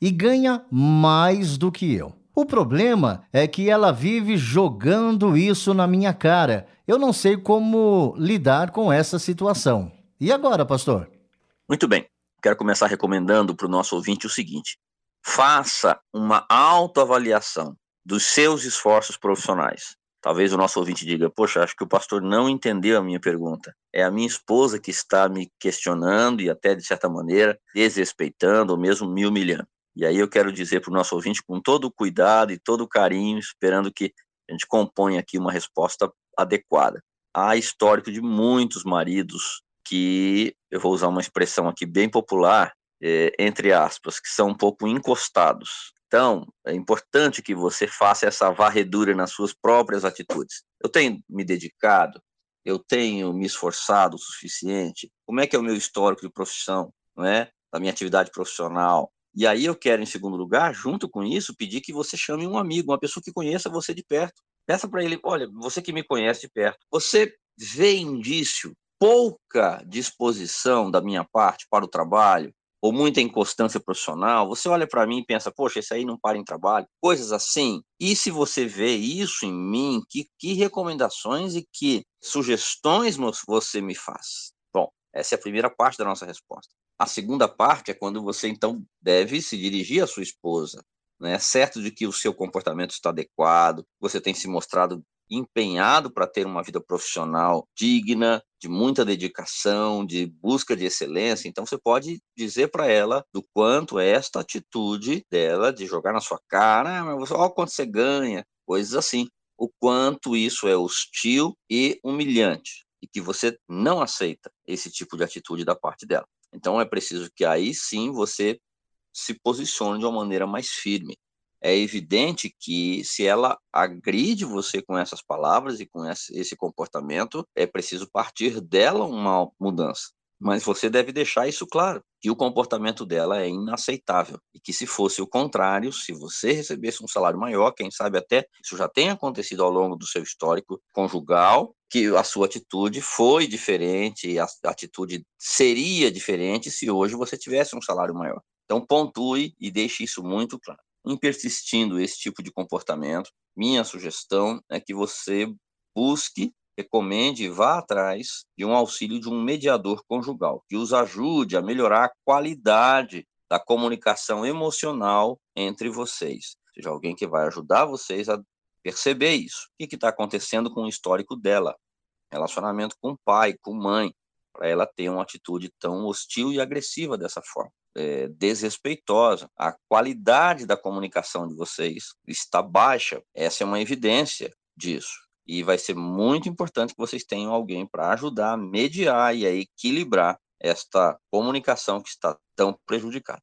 e ganha mais do que eu. O problema é que ela vive jogando isso na minha cara. Eu não sei como lidar com essa situação. E agora, pastor? Muito bem. Quero começar recomendando para o nosso ouvinte o seguinte: faça uma autoavaliação dos seus esforços profissionais. Talvez o nosso ouvinte diga: Poxa, acho que o pastor não entendeu a minha pergunta. É a minha esposa que está me questionando e até, de certa maneira, desrespeitando ou mesmo me humilhando. E aí eu quero dizer para o nosso ouvinte, com todo o cuidado e todo o carinho, esperando que a gente componha aqui uma resposta adequada. Há histórico de muitos maridos que, eu vou usar uma expressão aqui bem popular, é, entre aspas, que são um pouco encostados. Então, é importante que você faça essa varredura nas suas próprias atitudes. Eu tenho me dedicado, eu tenho me esforçado o suficiente. Como é que é o meu histórico de profissão, não é? Da minha atividade profissional, e aí eu quero, em segundo lugar, junto com isso, pedir que você chame um amigo, uma pessoa que conheça você de perto. Peça para ele, olha, você que me conhece de perto, você vê indício, pouca disposição da minha parte para o trabalho, ou muita inconstância profissional, você olha para mim e pensa, poxa, esse aí não para em trabalho, coisas assim. E se você vê isso em mim, que, que recomendações e que sugestões você me faz? Bom, essa é a primeira parte da nossa resposta. A segunda parte é quando você então deve se dirigir à sua esposa, né? Certo de que o seu comportamento está adequado, você tem se mostrado empenhado para ter uma vida profissional digna, de muita dedicação, de busca de excelência. Então você pode dizer para ela do quanto esta atitude dela de jogar na sua cara, ah, olha quanto você ganha, coisas assim, o quanto isso é hostil e humilhante e que você não aceita esse tipo de atitude da parte dela. Então é preciso que aí sim você se posicione de uma maneira mais firme. É evidente que se ela agride você com essas palavras e com esse comportamento, é preciso partir dela uma mudança. Mas você deve deixar isso claro, que o comportamento dela é inaceitável e que se fosse o contrário, se você recebesse um salário maior, quem sabe até isso já tenha acontecido ao longo do seu histórico conjugal, que a sua atitude foi diferente, a atitude seria diferente se hoje você tivesse um salário maior. Então pontue e deixe isso muito claro. Em persistindo esse tipo de comportamento, minha sugestão é que você busque recomende e vá atrás de um auxílio de um mediador conjugal, que os ajude a melhorar a qualidade da comunicação emocional entre vocês. Ou seja, alguém que vai ajudar vocês a perceber isso. O que está acontecendo com o histórico dela? Relacionamento com o pai, com mãe, para ela ter uma atitude tão hostil e agressiva dessa forma. É, desrespeitosa. A qualidade da comunicação de vocês está baixa. Essa é uma evidência disso. E vai ser muito importante que vocês tenham alguém para ajudar a mediar e a equilibrar esta comunicação que está tão prejudicada.